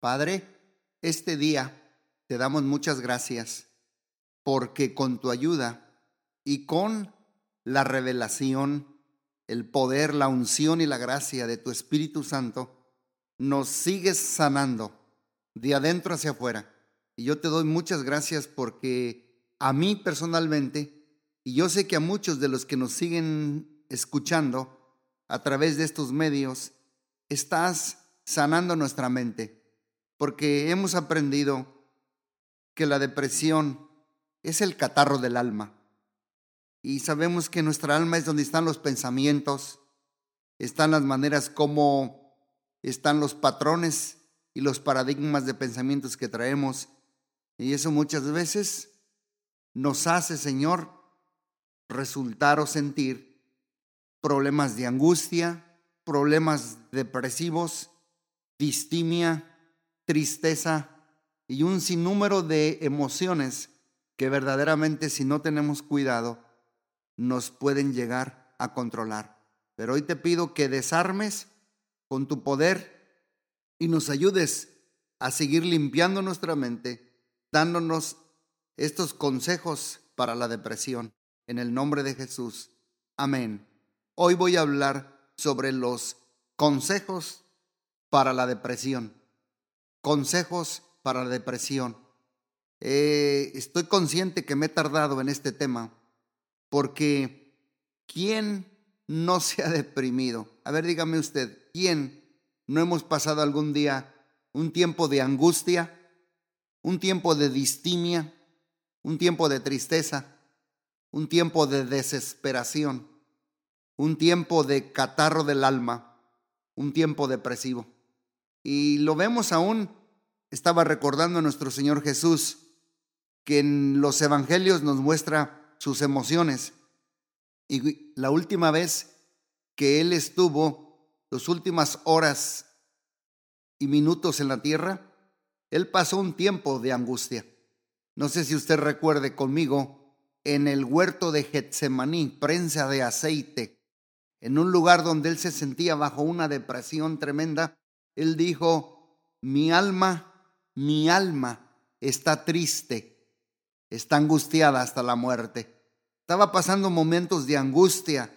Padre, este día te damos muchas gracias porque con tu ayuda y con la revelación, el poder, la unción y la gracia de tu Espíritu Santo, nos sigues sanando de adentro hacia afuera. Y yo te doy muchas gracias porque a mí personalmente, y yo sé que a muchos de los que nos siguen escuchando a través de estos medios, estás sanando nuestra mente, porque hemos aprendido que la depresión es el catarro del alma. Y sabemos que nuestra alma es donde están los pensamientos, están las maneras como están los patrones y los paradigmas de pensamientos que traemos. Y eso muchas veces nos hace, Señor, resultar o sentir problemas de angustia, problemas depresivos, distimia, tristeza y un sinnúmero de emociones que verdaderamente si no tenemos cuidado nos pueden llegar a controlar. Pero hoy te pido que desarmes con tu poder y nos ayudes a seguir limpiando nuestra mente, dándonos estos consejos para la depresión. En el nombre de Jesús. Amén. Hoy voy a hablar sobre los consejos para la depresión. Consejos para la depresión. Eh, estoy consciente que me he tardado en este tema porque ¿quién no se ha deprimido? A ver, dígame usted, ¿quién no hemos pasado algún día un tiempo de angustia, un tiempo de distimia, un tiempo de tristeza, un tiempo de desesperación, un tiempo de catarro del alma, un tiempo depresivo? Y lo vemos aún, estaba recordando a nuestro Señor Jesús, que en los evangelios nos muestra sus emociones. Y la última vez que Él estuvo, las últimas horas y minutos en la tierra, Él pasó un tiempo de angustia. No sé si usted recuerde conmigo, en el huerto de Getsemaní, prensa de aceite, en un lugar donde Él se sentía bajo una depresión tremenda, Él dijo, mi alma, mi alma está triste está angustiada hasta la muerte. Estaba pasando momentos de angustia,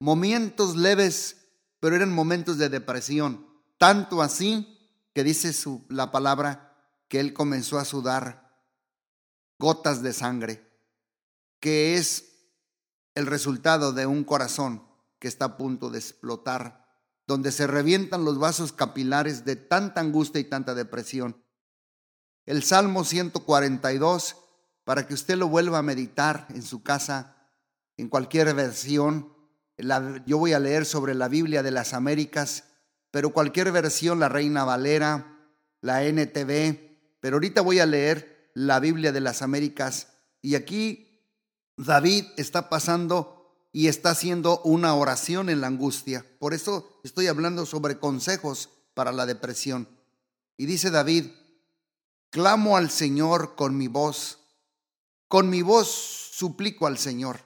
momentos leves, pero eran momentos de depresión. Tanto así que dice su, la palabra que él comenzó a sudar gotas de sangre, que es el resultado de un corazón que está a punto de explotar, donde se revientan los vasos capilares de tanta angustia y tanta depresión. El Salmo 142 para que usted lo vuelva a meditar en su casa, en cualquier versión. yo voy a leer sobre la Biblia de las Américas, pero cualquier versión, la Reina Valera, la NTV, pero ahorita voy a leer la Biblia de las Américas y aquí David está pasando y está haciendo una oración en la angustia. Por eso estoy hablando sobre consejos para la depresión. Y dice David, clamo al Señor con mi voz con mi voz suplico al Señor.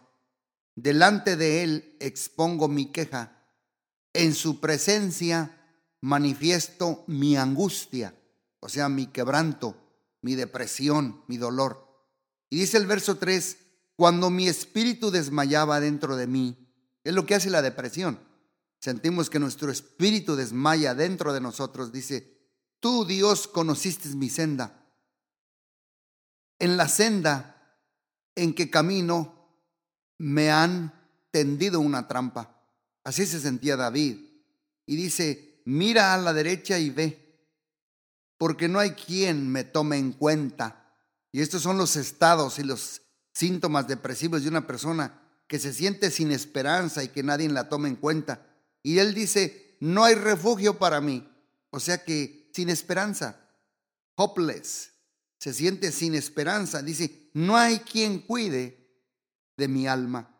Delante de Él expongo mi queja. En su presencia manifiesto mi angustia, o sea, mi quebranto, mi depresión, mi dolor. Y dice el verso 3, cuando mi espíritu desmayaba dentro de mí, es lo que hace la depresión. Sentimos que nuestro espíritu desmaya dentro de nosotros. Dice, tú Dios conociste mi senda. En la senda en que camino me han tendido una trampa. Así se sentía David. Y dice, mira a la derecha y ve, porque no hay quien me tome en cuenta. Y estos son los estados y los síntomas depresivos de una persona que se siente sin esperanza y que nadie la tome en cuenta. Y él dice, no hay refugio para mí. O sea que sin esperanza, hopeless, se siente sin esperanza. Dice, no hay quien cuide de mi alma.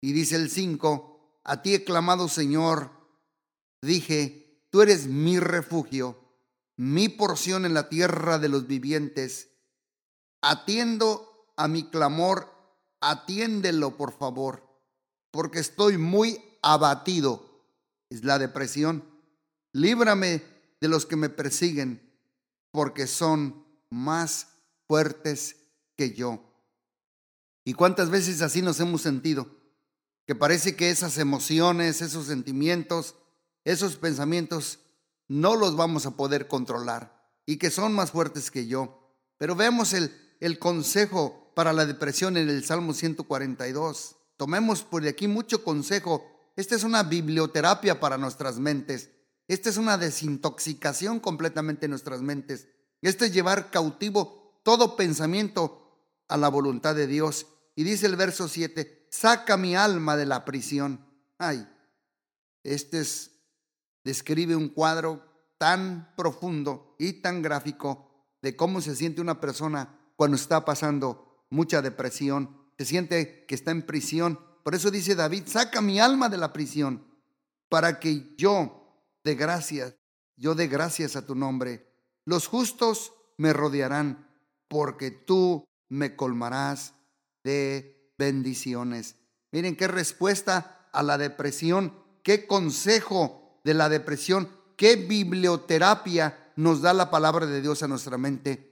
Y dice el 5, a ti he clamado Señor, dije, tú eres mi refugio, mi porción en la tierra de los vivientes. Atiendo a mi clamor, atiéndelo por favor, porque estoy muy abatido. Es la depresión. Líbrame de los que me persiguen porque son más fuertes que yo. ¿Y cuántas veces así nos hemos sentido? Que parece que esas emociones, esos sentimientos, esos pensamientos no los vamos a poder controlar y que son más fuertes que yo. Pero vemos el, el consejo para la depresión en el Salmo 142. Tomemos por aquí mucho consejo. Esta es una biblioterapia para nuestras mentes. Esta es una desintoxicación completamente de nuestras mentes. Este es llevar cautivo todo pensamiento a la voluntad de Dios. Y dice el verso 7, saca mi alma de la prisión. Ay, este es, describe un cuadro tan profundo y tan gráfico de cómo se siente una persona cuando está pasando mucha depresión, se siente que está en prisión. Por eso dice David, saca mi alma de la prisión para que yo de gracias, yo dé gracias a tu nombre. Los justos me rodearán porque tú me colmarás de bendiciones. Miren qué respuesta a la depresión, qué consejo de la depresión, qué biblioterapia nos da la palabra de Dios a nuestra mente.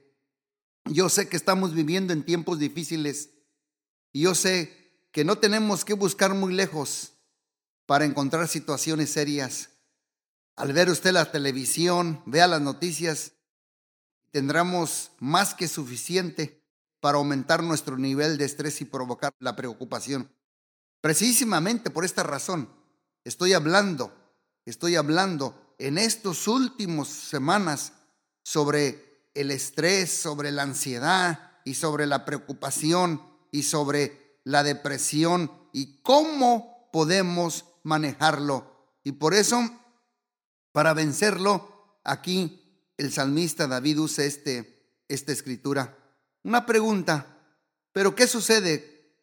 Yo sé que estamos viviendo en tiempos difíciles y yo sé que no tenemos que buscar muy lejos para encontrar situaciones serias. Al ver usted la televisión, vea las noticias, tendremos más que suficiente para aumentar nuestro nivel de estrés y provocar la preocupación. Precisamente por esta razón estoy hablando, estoy hablando en estos últimos semanas sobre el estrés, sobre la ansiedad y sobre la preocupación y sobre la depresión y cómo podemos manejarlo. Y por eso, para vencerlo, aquí el salmista David usa este, esta escritura. Una pregunta, pero ¿qué sucede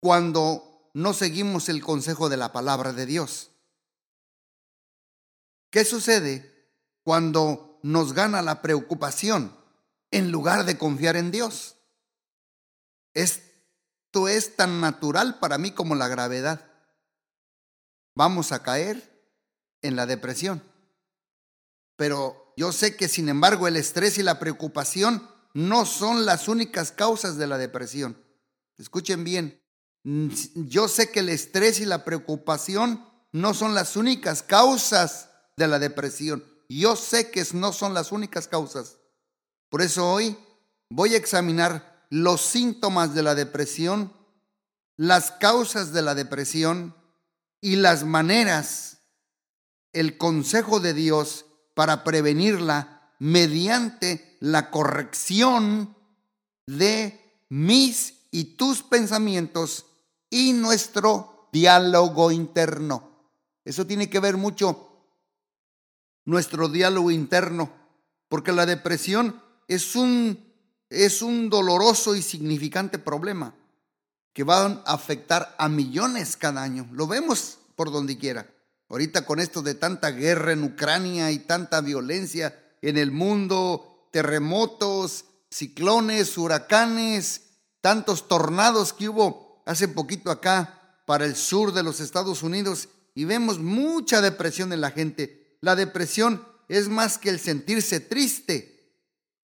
cuando no seguimos el consejo de la palabra de Dios? ¿Qué sucede cuando nos gana la preocupación en lugar de confiar en Dios? Esto es tan natural para mí como la gravedad. Vamos a caer en la depresión. Pero yo sé que sin embargo el estrés y la preocupación no son las únicas causas de la depresión. Escuchen bien, yo sé que el estrés y la preocupación no son las únicas causas de la depresión. Yo sé que no son las únicas causas. Por eso hoy voy a examinar los síntomas de la depresión, las causas de la depresión y las maneras, el consejo de Dios para prevenirla mediante la corrección de mis y tus pensamientos y nuestro diálogo interno. Eso tiene que ver mucho nuestro diálogo interno, porque la depresión es un, es un doloroso y significante problema que va a afectar a millones cada año. Lo vemos por donde quiera. Ahorita con esto de tanta guerra en Ucrania y tanta violencia en el mundo, terremotos, ciclones, huracanes, tantos tornados que hubo hace poquito acá para el sur de los Estados Unidos y vemos mucha depresión en la gente. La depresión es más que el sentirse triste.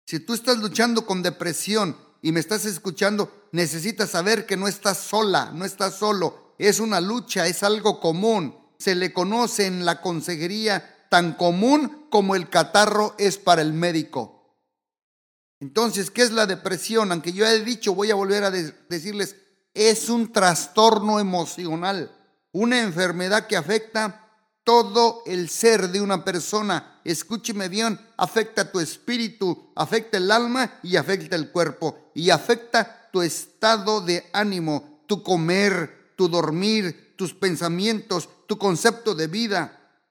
Si tú estás luchando con depresión y me estás escuchando, necesitas saber que no estás sola, no estás solo. Es una lucha, es algo común se le conoce en la consejería tan común como el catarro es para el médico. Entonces, ¿qué es la depresión? Aunque yo he dicho, voy a volver a decirles, es un trastorno emocional, una enfermedad que afecta todo el ser de una persona. Escúcheme bien, afecta tu espíritu, afecta el alma y afecta el cuerpo y afecta tu estado de ánimo, tu comer, tu dormir, tus pensamientos, tu concepto de vida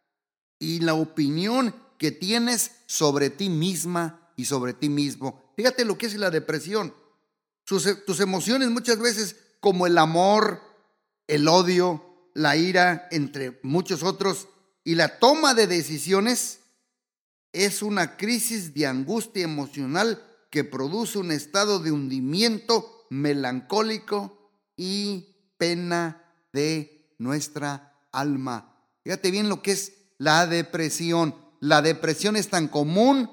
y la opinión que tienes sobre ti misma y sobre ti mismo. Fíjate lo que es la depresión. tus emociones muchas veces como el amor, el odio, la ira, entre muchos otros, y la toma de decisiones es una crisis de angustia emocional que produce un estado de hundimiento melancólico y pena de nuestra alma. Fíjate bien lo que es la depresión. La depresión es tan común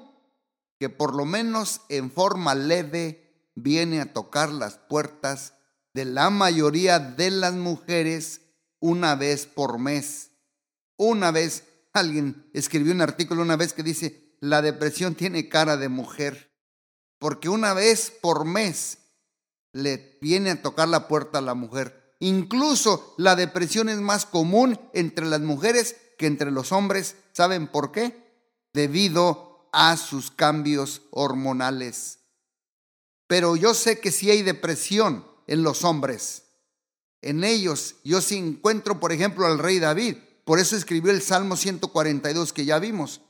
que por lo menos en forma leve viene a tocar las puertas de la mayoría de las mujeres una vez por mes. Una vez, alguien escribió un artículo una vez que dice, la depresión tiene cara de mujer, porque una vez por mes le viene a tocar la puerta a la mujer. Incluso la depresión es más común entre las mujeres que entre los hombres. ¿Saben por qué? Debido a sus cambios hormonales. Pero yo sé que si hay depresión en los hombres. En ellos yo sí encuentro, por ejemplo, al rey David. Por eso escribió el Salmo 142 que ya vimos.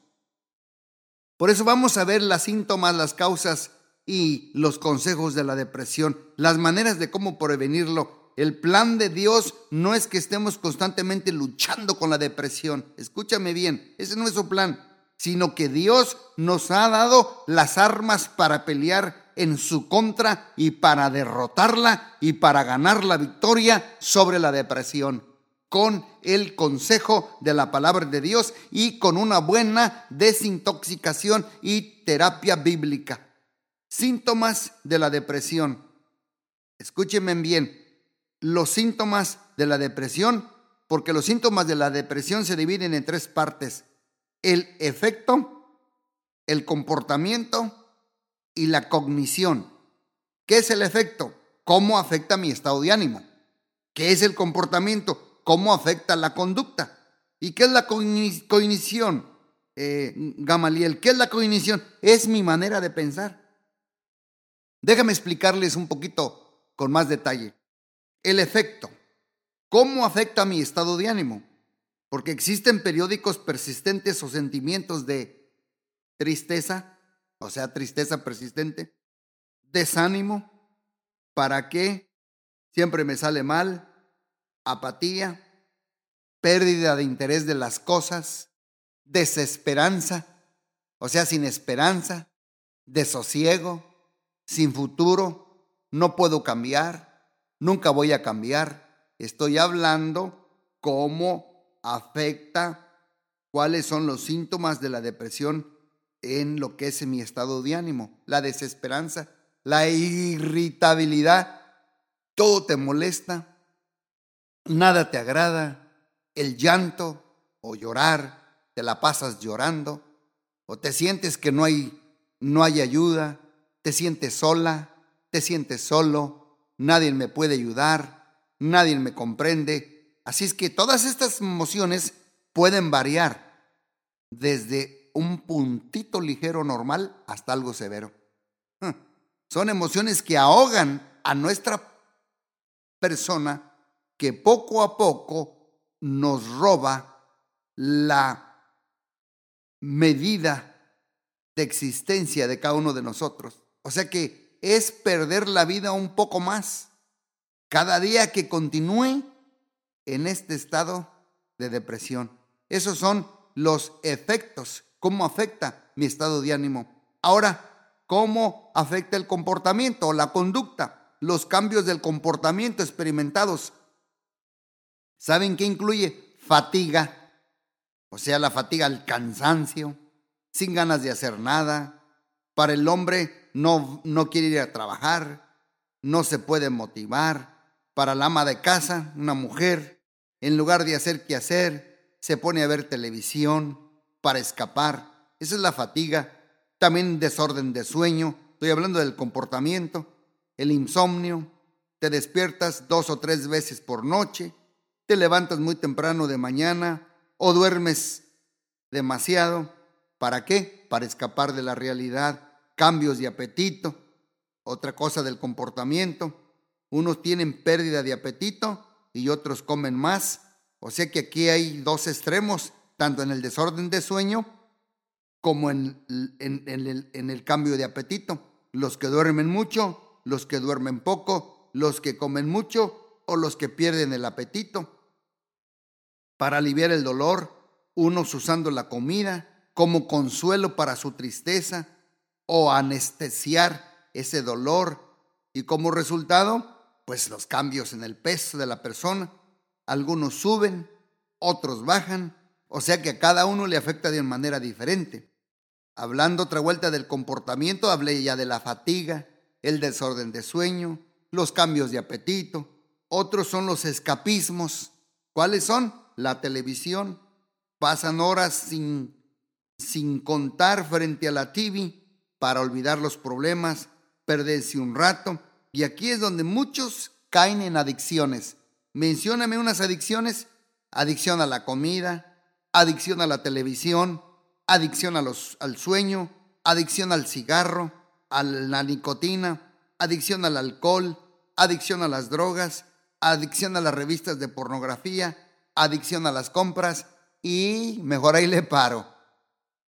Por eso vamos a ver las síntomas, las causas y los consejos de la depresión, las maneras de cómo prevenirlo. El plan de Dios no es que estemos constantemente luchando con la depresión. Escúchame bien, ese no es su plan, sino que Dios nos ha dado las armas para pelear en su contra y para derrotarla y para ganar la victoria sobre la depresión con el consejo de la palabra de Dios y con una buena desintoxicación y terapia bíblica. Síntomas de la depresión. Escúchenme bien, los síntomas de la depresión, porque los síntomas de la depresión se dividen en tres partes. El efecto, el comportamiento y la cognición. ¿Qué es el efecto? ¿Cómo afecta mi estado de ánimo? ¿Qué es el comportamiento? ¿Cómo afecta la conducta? ¿Y qué es la cognición? Eh, Gamaliel, ¿qué es la cognición? Es mi manera de pensar. Déjame explicarles un poquito con más detalle. El efecto. ¿Cómo afecta mi estado de ánimo? Porque existen periódicos persistentes o sentimientos de tristeza, o sea, tristeza persistente, desánimo, ¿para qué? Siempre me sale mal, apatía, pérdida de interés de las cosas, desesperanza, o sea, sin esperanza, desosiego, sin futuro, no puedo cambiar, nunca voy a cambiar. Estoy hablando cómo afecta, cuáles son los síntomas de la depresión en lo que es mi estado de ánimo, la desesperanza, la irritabilidad, todo te molesta, nada te agrada, el llanto o llorar, te la pasas llorando, o te sientes que no hay, no hay ayuda, te sientes sola, te sientes solo, nadie me puede ayudar, nadie me comprende. Así es que todas estas emociones pueden variar desde un puntito ligero normal hasta algo severo. Son emociones que ahogan a nuestra persona que poco a poco nos roba la medida de existencia de cada uno de nosotros. O sea que es perder la vida un poco más cada día que continúe en este estado de depresión. Esos son los efectos cómo afecta mi estado de ánimo. Ahora, ¿cómo afecta el comportamiento o la conducta? Los cambios del comportamiento experimentados. ¿Saben qué incluye? Fatiga, o sea, la fatiga, el cansancio, sin ganas de hacer nada. Para el hombre no, no quiere ir a trabajar, no se puede motivar. Para la ama de casa, una mujer, en lugar de hacer qué hacer, se pone a ver televisión, para escapar. Esa es la fatiga. También desorden de sueño. Estoy hablando del comportamiento. El insomnio. Te despiertas dos o tres veces por noche. Te levantas muy temprano de mañana o duermes demasiado. ¿Para qué? Para escapar de la realidad. Cambios de apetito. Otra cosa del comportamiento. Unos tienen pérdida de apetito y otros comen más. O sea que aquí hay dos extremos tanto en el desorden de sueño como en, el, en el cambio de apetito. Los que duermen mucho, los que duermen poco, los que comen mucho o los que pierden el apetito. Para aliviar el dolor, unos usando la comida como consuelo para su tristeza o anestesiar ese dolor y como resultado, pues los cambios en el peso de la persona. Algunos suben, otros bajan, o sea que a cada uno le afecta de manera diferente. Hablando otra vuelta del comportamiento, hablé ya de la fatiga, el desorden de sueño, los cambios de apetito. Otros son los escapismos. ¿Cuáles son? La televisión. Pasan horas sin, sin contar frente a la TV para olvidar los problemas, perderse un rato. Y aquí es donde muchos caen en adicciones. Mencióname unas adicciones. Adicción a la comida, adicción a la televisión, adicción al sueño, adicción al cigarro, a la nicotina, adicción al alcohol, adicción a las drogas, adicción a las revistas de pornografía, adicción a las compras y mejor ahí le paro.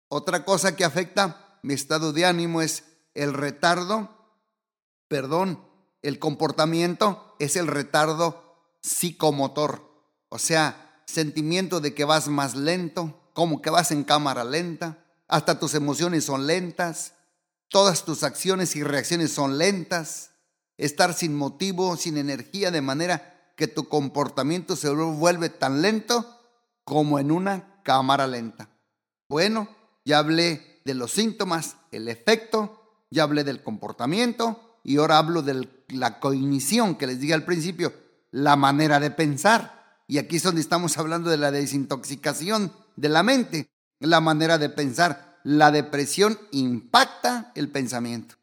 Otra cosa que afecta mi estado de ánimo es el retardo, perdón, el comportamiento es el retardo psicomotor, o sea, sentimiento de que vas más lento, como que vas en cámara lenta, hasta tus emociones son lentas, todas tus acciones y reacciones son lentas, estar sin motivo, sin energía, de manera que tu comportamiento se vuelve tan lento como en una cámara lenta. Bueno, ya hablé de los síntomas, el efecto, ya hablé del comportamiento y ahora hablo de la cognición que les dije al principio, la manera de pensar. Y aquí es donde estamos hablando de la desintoxicación de la mente, la manera de pensar. La depresión impacta el pensamiento.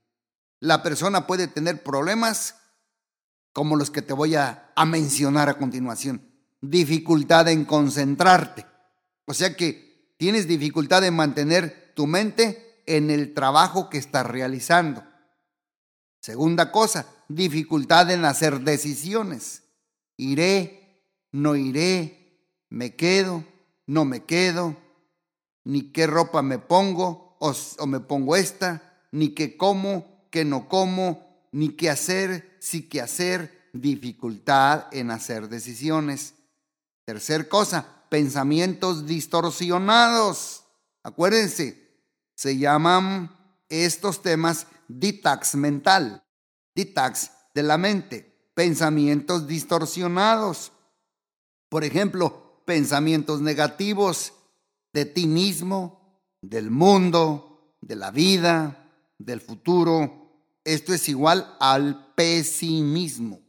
La persona puede tener problemas como los que te voy a, mencionar a continuación. Dificultad en concentrarte. O sea que tienes dificultad en mantener tu mente en el trabajo que estás realizando. Segunda cosa, dificultad en hacer decisiones. Iré, no iré, me quedo, no me quedo, ni qué ropa me pongo o, me pongo esta, ni qué como, qué no como, ni qué hacer, sí qué hacer, dificultad en hacer decisiones. Tercer cosa, pensamientos distorsionados. Acuérdense, se llaman estos temas detox mental, detox de la mente, pensamientos distorsionados. Por ejemplo, pensamientos negativos de ti mismo, del mundo, de la vida, del futuro. Esto es igual al pesimismo.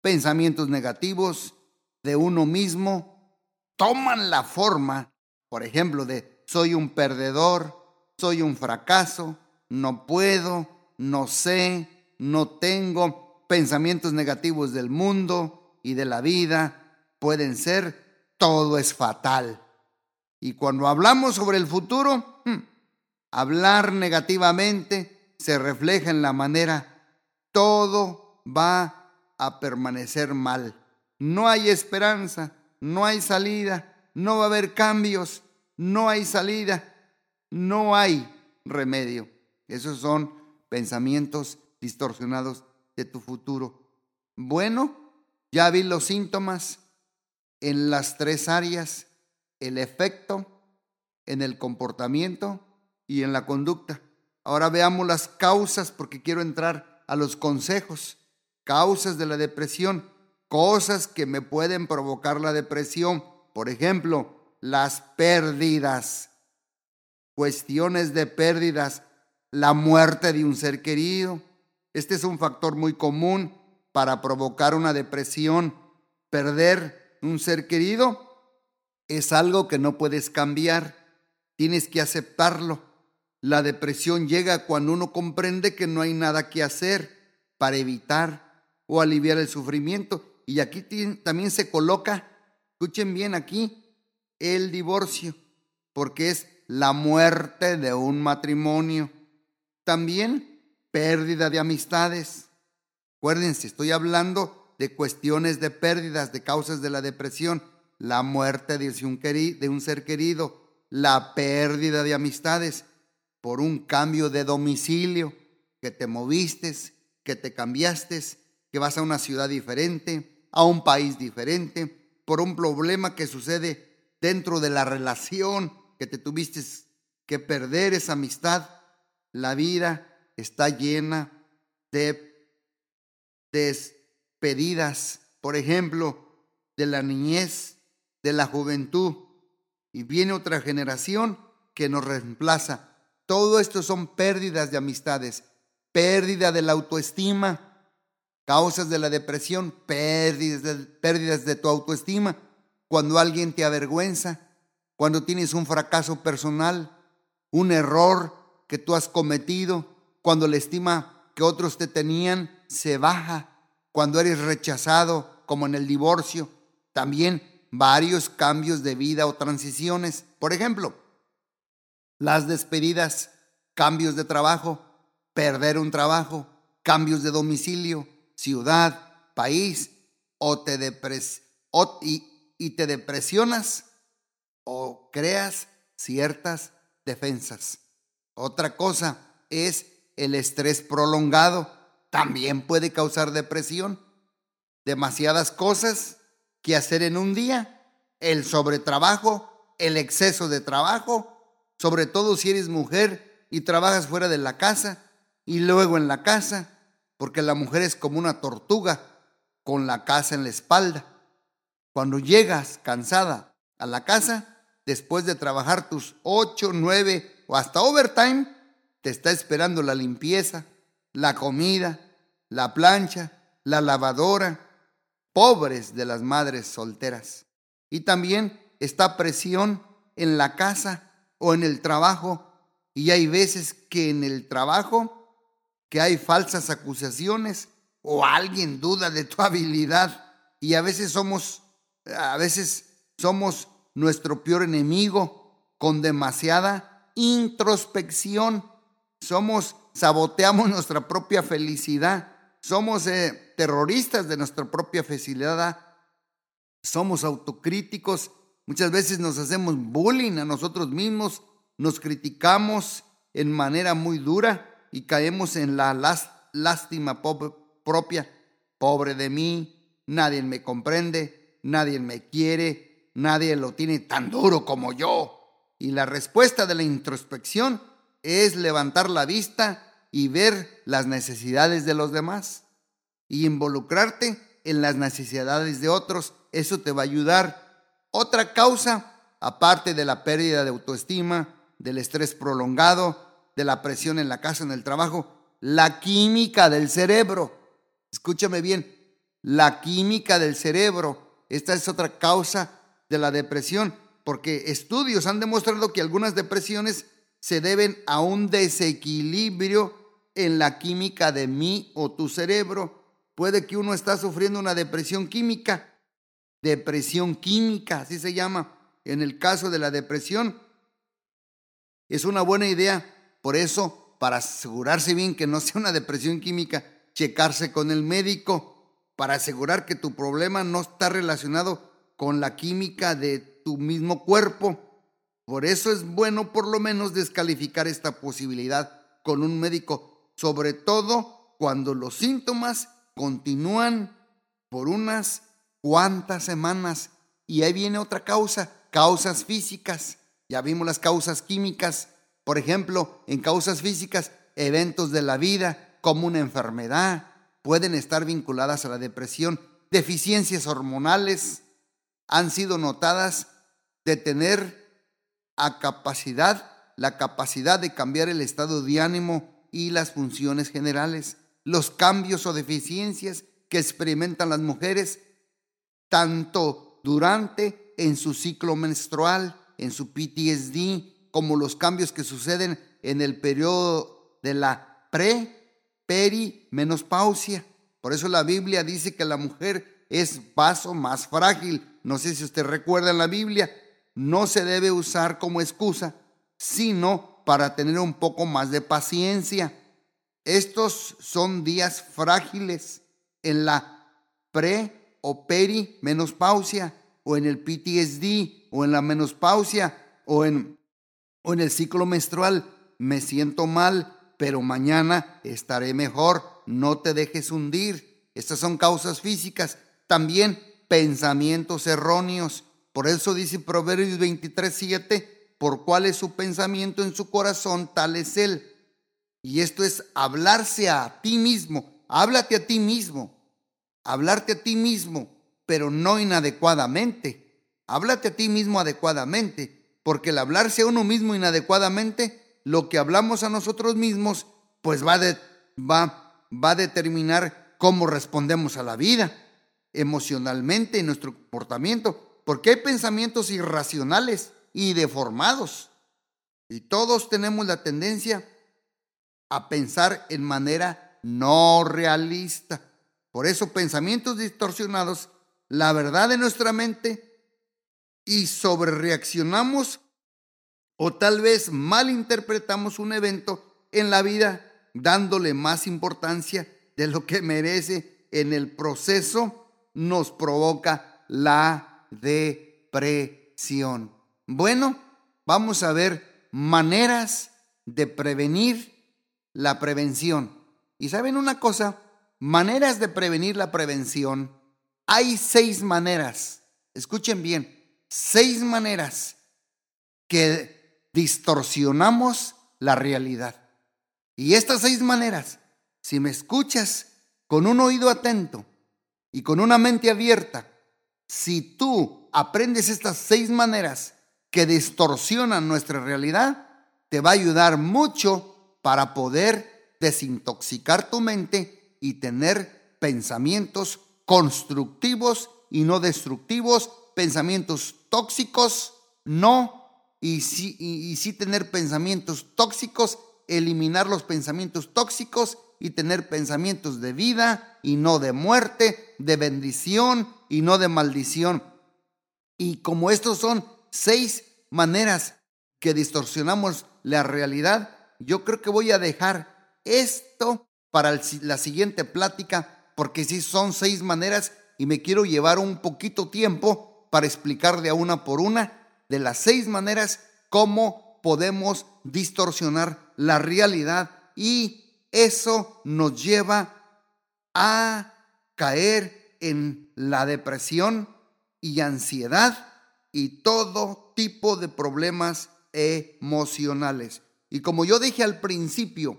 Pensamientos negativos de uno mismo toman la forma, por ejemplo, de soy un perdedor, soy un fracaso, no puedo, no sé, no tengo. Pensamientos negativos del mundo y de la vida pueden ser todo es fatal. Y cuando hablamos sobre el futuro, hmm, hablar negativamente se refleja en la manera, todo va a permanecer mal. No hay esperanza, no hay salida, no va a haber cambios, no hay salida, no hay remedio. Esos son pensamientos distorsionados de tu futuro. Bueno, ya vi los síntomas en las tres áreas, el efecto, en el comportamiento y en la conducta. Ahora veamos las causas porque quiero entrar a los consejos. Causas de la depresión, cosas que me pueden provocar la depresión. Por ejemplo, las pérdidas, cuestiones de pérdidas, la muerte de un ser querido. Este es un factor muy común para provocar una depresión, perder un ser querido es algo que no puedes cambiar, tienes que aceptarlo. La depresión llega cuando uno comprende que no hay nada que hacer para evitar o aliviar el sufrimiento. Y aquí también se coloca, escuchen bien aquí, el divorcio, porque es la muerte de un matrimonio. También pérdida de amistades. Acuérdense, estoy hablando de cuestiones de pérdidas, de causas de la depresión, la muerte de un, ser querido, la pérdida de amistades por un cambio de domicilio, que te moviste, que te cambiaste, que vas a una ciudad diferente, a un país diferente, por un problema que sucede dentro de la relación que te tuviste que perder esa amistad. La vida está llena de, de pedidas, por ejemplo, de la niñez, de la juventud, y viene otra generación que nos reemplaza. Todo esto son pérdidas de amistades, pérdida de la autoestima, causas de la depresión, pérdidas de, pérdidas de tu autoestima, cuando alguien te avergüenza, cuando tienes un fracaso personal, un error que tú has cometido, cuando la estima que otros te tenían se baja, cuando eres rechazado, como en el divorcio, también varios cambios de vida o transiciones. Por ejemplo, las despedidas, cambios de trabajo, perder un trabajo, cambios de domicilio, ciudad, país, o te, depres y, y te depresionas o creas ciertas defensas. Otra cosa es el estrés prolongado. También puede causar depresión. Demasiadas cosas que hacer en un día. El sobretrabajo, el exceso de trabajo, sobre todo si eres mujer y trabajas fuera de la casa y luego en la casa, porque la mujer es como una tortuga con la casa en la espalda. Cuando llegas cansada a la casa, después de trabajar tus ocho, nueve o hasta overtime, te está esperando la limpieza, la comida, la plancha, la lavadora, pobres de las madres solteras. Y también está presión en la casa o en el trabajo. Y hay veces que en el trabajo que hay falsas acusaciones o alguien duda de tu habilidad y a veces somos a veces somos nuestro peor enemigo con demasiada introspección. Somos saboteamos nuestra propia felicidad. Somos eh, terroristas de nuestra propia felicidad. Somos autocríticos. Muchas veces nos hacemos bullying a nosotros mismos, nos criticamos en manera muy dura y caemos en la lástima propia. Pobre de mí, nadie me comprende, nadie me quiere, nadie lo tiene tan duro como yo. Y la respuesta de la introspección es levantar la vista y ver las necesidades de los demás y involucrarte en las necesidades de otros. Eso te va a ayudar. Otra causa, aparte de la pérdida de autoestima, del estrés prolongado, de la presión en la casa, en el trabajo, la química del cerebro. Escúchame bien, la química del cerebro. Esta es otra causa de la depresión, porque estudios han demostrado que algunas depresiones se deben a un desequilibrio en la química de mí o tu cerebro. Puede que uno está sufriendo una depresión química. Depresión química, así se llama. En el caso de la depresión, es una buena idea por eso, para asegurarse bien que no sea una depresión química, checarse con el médico para asegurar que tu problema no está relacionado con la química de tu mismo cuerpo. Por eso es bueno por lo menos descalificar esta posibilidad con un médico, sobre todo cuando los síntomas continúan por unas cuantas semanas. Y ahí viene otra causa, causas físicas. Ya vimos las causas químicas, por ejemplo, en causas físicas, eventos de la vida, como una enfermedad, pueden estar vinculadas a la depresión. Deficiencias hormonales han sido notadas de tener a capacidad, la capacidad de cambiar el estado de ánimo y las funciones generales. Los cambios o deficiencias que experimentan las mujeres, tanto durante en su ciclo menstrual, en su PTSD, como los cambios que suceden en el periodo de la pre, peri, menopausia. Por eso la Biblia dice que la mujer es vaso más frágil. No sé si usted recuerda en la Biblia, no se debe usar como excusa, sino para tener un poco más de paciencia. Estos son días frágiles en la pre o peri menopausia o en el PTSD o en la menopausia o en o en el ciclo menstrual, me siento mal, pero mañana estaré mejor, no te dejes hundir. Estas son causas físicas, también pensamientos erróneos. Por eso dice Proverbios 23, 7, por cuál es su pensamiento en su corazón, tal es él. Y esto es hablarse a ti mismo, háblate a ti mismo, hablarte a ti mismo, pero no inadecuadamente. Háblate a ti mismo adecuadamente porque el hablarse a uno mismo inadecuadamente lo que hablamos a nosotros mismos, pues va, va, va a determinar cómo respondemos a la vida emocionalmente en nuestro comportamiento, porque hay pensamientos irracionales y deformados. Y todos tenemos la tendencia a pensar en manera no realista. Por eso pensamientos distorsionados, la verdad de nuestra mente y sobrereaccionamos o tal vez malinterpretamos un evento en la vida dándole más importancia de lo que merece en el proceso nos provoca la depresión. Bueno, vamos a ver maneras de prevenir la prevención. Y saben una cosa, maneras de prevenir la prevención. Hay seis maneras, escuchen bien, seis maneras que distorsionamos la realidad. Y estas seis maneras, si me escuchas con un oído atento, y con una mente abierta, si tú aprendes estas seis maneras que distorsionan nuestra realidad, te va a ayudar mucho para poder desintoxicar tu mente y tener pensamientos constructivos y no destructivos, pensamientos tóxicos, no, y sí, y, sí tener pensamientos tóxicos, eliminar los pensamientos tóxicos y tener pensamientos de vida y no de muerte, de bendición y no de maldición. Y como estos son seis maneras que distorsionamos la realidad, yo creo que voy a dejar esto para la siguiente plática, porque sí son seis maneras y me quiero llevar un poquito tiempo para explicar de una por una de las seis maneras cómo podemos distorsionar la realidad. Y eso nos lleva a caer en la depresión y ansiedad y todo tipo de problemas emocionales. Y como yo dije al principio,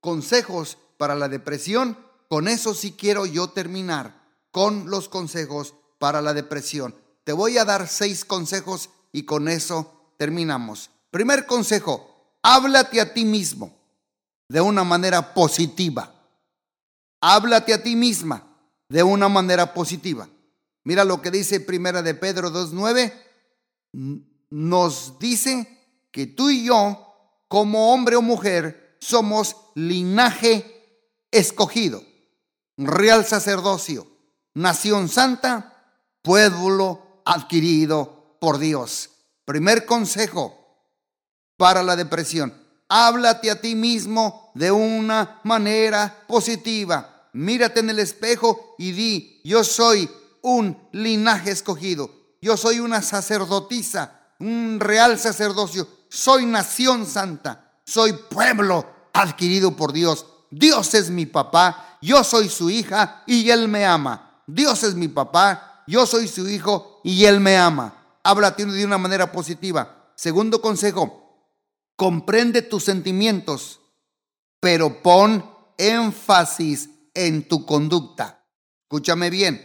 consejos para la depresión, con eso sí quiero yo terminar, con los consejos para la depresión. Te voy a dar seis consejos y con eso terminamos. Primer consejo, háblate a ti mismo de una manera positiva. Háblate a ti misma de una manera positiva. Mira lo que dice Primera de Pedro 2.9. Nos dice que tú y yo, como hombre o mujer, somos linaje escogido, real sacerdocio, nación santa, pueblo adquirido por Dios. Primer consejo para la depresión háblate a ti mismo de una manera positiva. Mírate en el espejo y di, yo soy un linaje escogido, yo soy una sacerdotisa, un real sacerdocio, soy nación santa, soy pueblo adquirido por Dios. Dios es mi papá, yo soy su hija y él me ama. Dios es mi papá, yo soy su hijo y él me ama. Háblate de una manera positiva. Segundo consejo, comprende tus sentimientos, pero pon énfasis en tu conducta. Escúchame bien,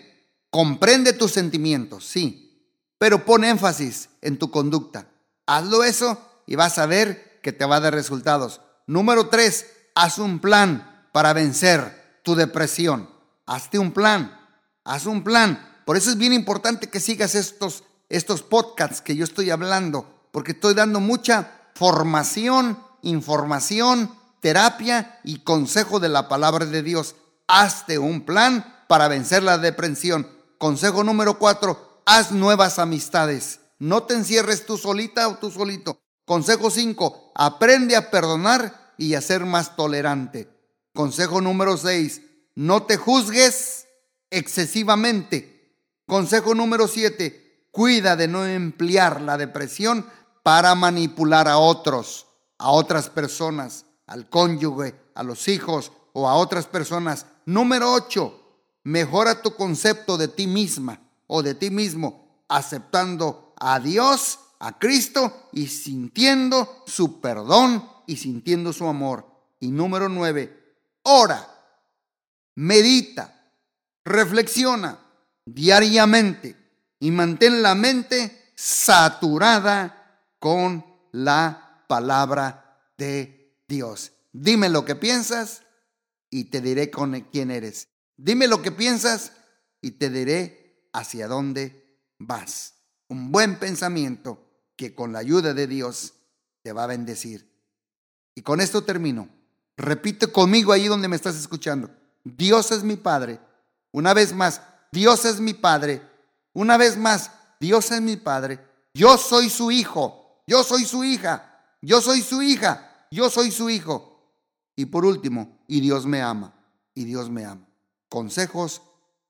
comprende tus sentimientos, sí, pero pon énfasis en tu conducta. Hazlo eso y vas a ver que te va a dar resultados. Número tres, haz un plan para vencer tu depresión. Hazte un plan, haz un plan. Por eso es bien importante que sigas estos, estos podcasts que yo estoy hablando, porque estoy dando mucha formación, información, terapia y consejo de la palabra de Dios. Hazte un plan para vencer la depresión. Consejo número cuatro, haz nuevas amistades. No te encierres tú solita o tú solito. Consejo cinco, aprende a perdonar y a ser más tolerante. Consejo número seis, no te juzgues excesivamente. Consejo número siete, cuida de no emplear la depresión para manipular a otros, a otras personas, al cónyuge, a los hijos o a otras personas. Número ocho, mejora tu concepto de ti misma o de ti mismo, aceptando a Dios, a Cristo y sintiendo su perdón y sintiendo su amor. Y número nueve, ora, medita, reflexiona diariamente y mantén la mente saturada con la palabra de Dios. Dime lo que piensas y te diré con quién eres. Dime lo que piensas y te diré hacia dónde vas. Un buen pensamiento que con la ayuda de Dios te va a bendecir. Y con esto termino. Repite conmigo ahí donde me estás escuchando. Dios es mi Padre. Una vez más, Dios es mi Padre. Una vez más, Dios es mi Padre. Yo soy su hijo. Yo soy su hija. Yo soy su hija. Yo soy su hijo. Y por último, y Dios me ama. Y Dios me ama. Consejos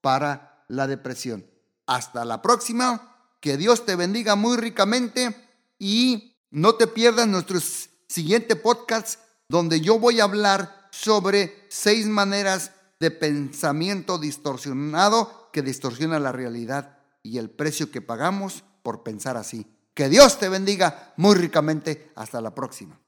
para la depresión. Hasta la próxima. Que Dios te bendiga muy ricamente y no te pierdas nuestro siguiente podcast donde yo voy a hablar sobre seis maneras de pensamiento distorsionado que distorsiona la realidad y el precio que pagamos por pensar así. Que Dios te bendiga muy ricamente. Hasta la próxima.